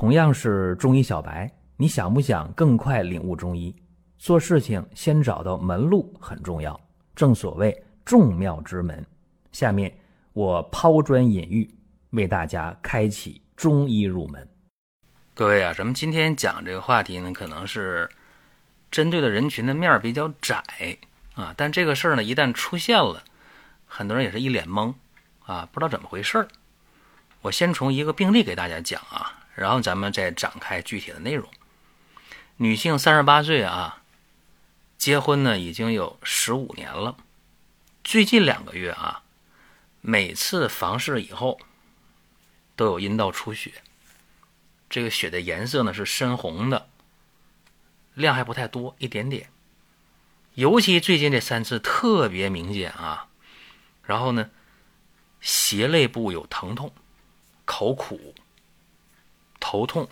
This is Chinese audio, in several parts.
同样是中医小白，你想不想更快领悟中医？做事情先找到门路很重要，正所谓众妙之门。下面我抛砖引玉，为大家开启中医入门。各位啊，咱们今天讲这个话题呢，可能是针对的人群的面比较窄啊，但这个事儿呢，一旦出现了，很多人也是一脸懵啊，不知道怎么回事儿。我先从一个病例给大家讲啊。然后咱们再展开具体的内容。女性三十八岁啊，结婚呢已经有十五年了，最近两个月啊，每次房事以后都有阴道出血，这个血的颜色呢是深红的，量还不太多，一点点。尤其最近这三次特别明显啊，然后呢，胁肋部有疼痛，口苦。头痛，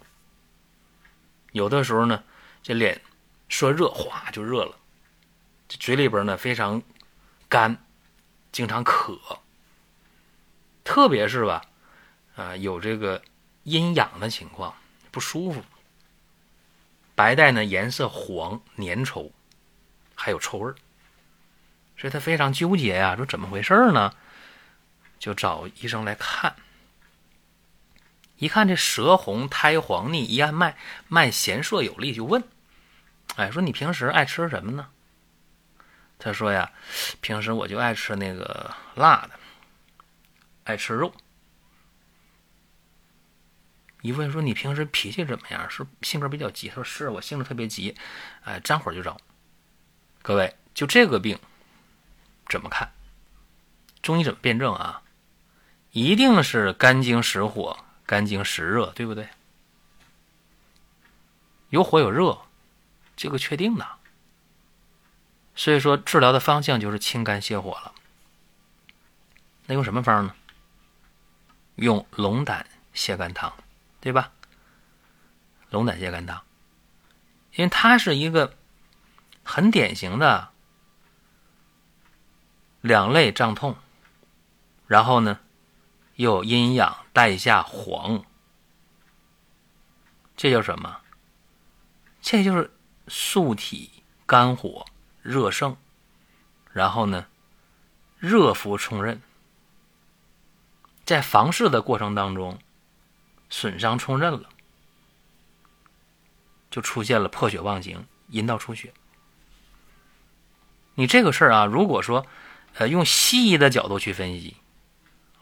有的时候呢，这脸说热，哗就热了；这嘴里边呢非常干，经常渴。特别是吧，啊，有这个阴痒的情况，不舒服。白带呢颜色黄粘稠，还有臭味儿，所以他非常纠结呀，说怎么回事呢？就找医生来看。一看这舌红苔黄腻，一按脉，脉弦涩有力，就问：“哎，说你平时爱吃什么呢？”他说：“呀，平时我就爱吃那个辣的，爱吃肉。”一问说：“你平时脾气怎么样？是性格比较急？”他说：“是我性格特别急，哎，沾火就着。”各位，就这个病怎么看？中医怎么辩证啊？一定是肝经实火。肝经实热，对不对？有火有热，这个确定的。所以说，治疗的方向就是清肝泻火了。那用什么方呢？用龙胆泻肝汤，对吧？龙胆泻肝汤，因为它是一个很典型的两肋胀痛，然后呢？又阴阳带下黄，这叫什么？这就是素体肝火热盛，然后呢，热伏冲任，在房事的过程当中损伤冲任了，就出现了破血妄行，阴道出血。你这个事儿啊，如果说呃用西医的角度去分析。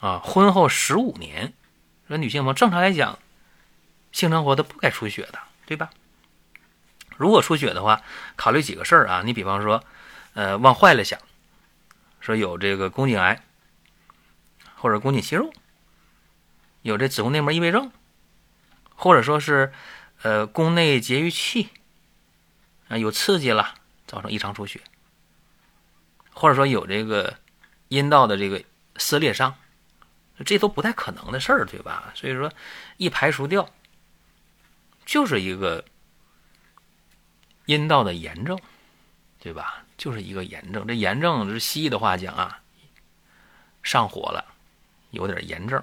啊，婚后十五年，说女性朋友正常来讲，性生活都不该出血的，对吧？如果出血的话，考虑几个事儿啊。你比方说，呃，往坏了想，说有这个宫颈癌，或者宫颈息肉，有这子宫内膜异位症，或者说是呃宫内节育器啊有刺激了，造成异常出血，或者说有这个阴道的这个撕裂伤。这都不太可能的事儿，对吧？所以说，一排除掉，就是一个阴道的炎症，对吧？就是一个炎症。这炎症是西医的话讲啊，上火了，有点炎症。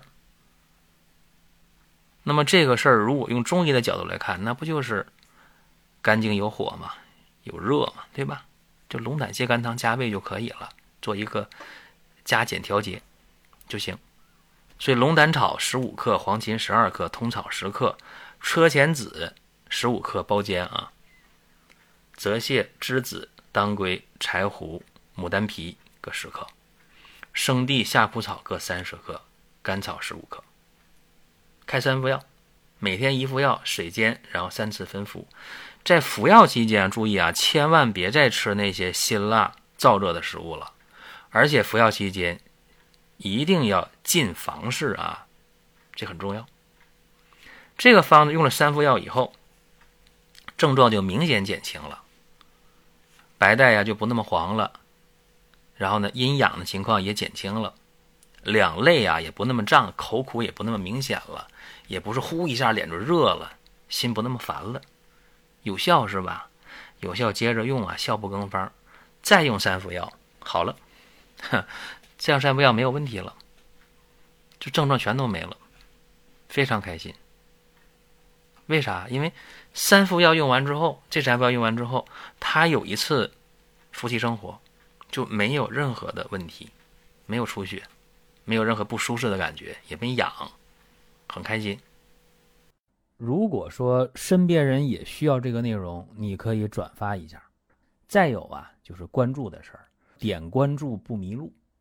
那么这个事儿，如果用中医的角度来看，那不就是肝经有火嘛，有热嘛，对吧？就龙胆泻肝汤加味就可以了，做一个加减调节就行。所以龙胆草十五克，黄芩十二克，通草十克，车前子十五克包煎啊。泽泻、栀子、当归、柴胡、牡丹皮各十克，生地、夏枯草各三十克，甘草十五克。开三副药，每天一副药，水煎，然后三次分服。在服药期间，注意啊，千万别再吃那些辛辣燥热的食物了，而且服药期间。一定要进房事啊，这很重要。这个方子用了三副药以后，症状就明显减轻了，白带呀就不那么黄了，然后呢阴痒的情况也减轻了，两肋啊也不那么胀，口苦也不那么明显了，也不是呼一下脸就热了，心不那么烦了，有效是吧？有效，接着用啊，效不更方，再用三副药，好了。这样三副药没有问题了，就症状全都没了，非常开心。为啥？因为三副药用完之后，这三副药用完之后，他有一次夫妻生活就没有任何的问题，没有出血，没有任何不舒适的感觉，也没痒，很开心。如果说身边人也需要这个内容，你可以转发一下。再有啊，就是关注的事儿，点关注不迷路，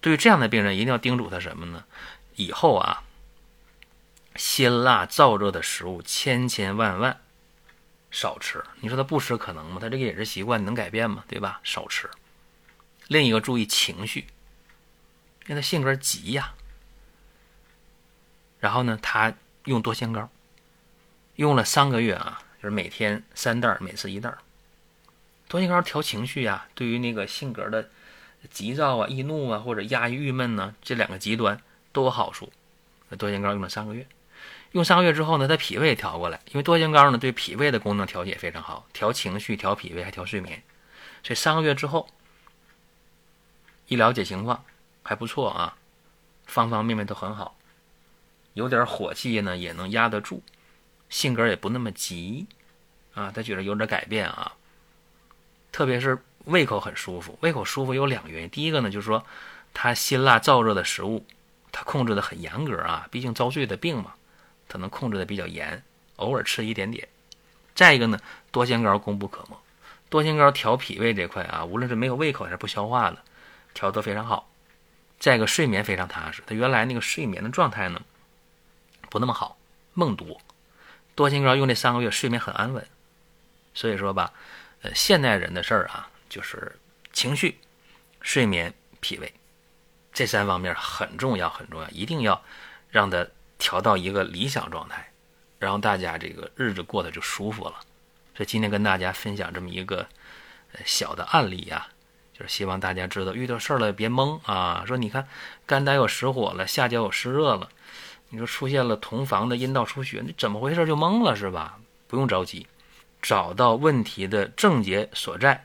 对于这样的病人，一定要叮嘱他什么呢？以后啊，辛辣燥热的食物千千万万少吃。你说他不吃可能吗？他这个饮食习惯能改变吗？对吧？少吃。另一个注意情绪，因为他性格急呀。然后呢，他用多仙膏，用了三个月啊。就是每天三袋，每次一袋。多仙膏调情绪呀，对于那个性格的急躁啊、易怒啊，或者压抑、郁闷呢，这两个极端都有好处。那多仙膏用了三个月，用三个月之后呢，他脾胃也调过来，因为多仙膏呢对脾胃的功能调节非常好，调情绪、调脾胃还调睡眠。所以三个月之后，一了解情况还不错啊，方方面面都很好，有点火气呢也能压得住。性格也不那么急，啊，他觉得有点改变啊，特别是胃口很舒服。胃口舒服有两个原因，第一个呢就是说，他辛辣燥热的食物，他控制的很严格啊，毕竟遭罪的病嘛，他能控制的比较严，偶尔吃一点点。再一个呢，多仙膏功不可没，多仙膏调脾胃这块啊，无论是没有胃口还是不消化的，调得非常好。再一个睡眠非常踏实，他原来那个睡眠的状态呢，不那么好，梦多。多仙膏用这三个月，睡眠很安稳。所以说吧，呃，现代人的事儿啊，就是情绪、睡眠、脾胃这三方面很重要，很重要，一定要让它调到一个理想状态，然后大家这个日子过得就舒服了。所以今天跟大家分享这么一个小的案例啊，就是希望大家知道，遇到事儿了别懵啊。说你看，肝胆有实火了，下焦有湿热了。你说出现了同房的阴道出血，你怎么回事就懵了是吧？不用着急，找到问题的症结所在，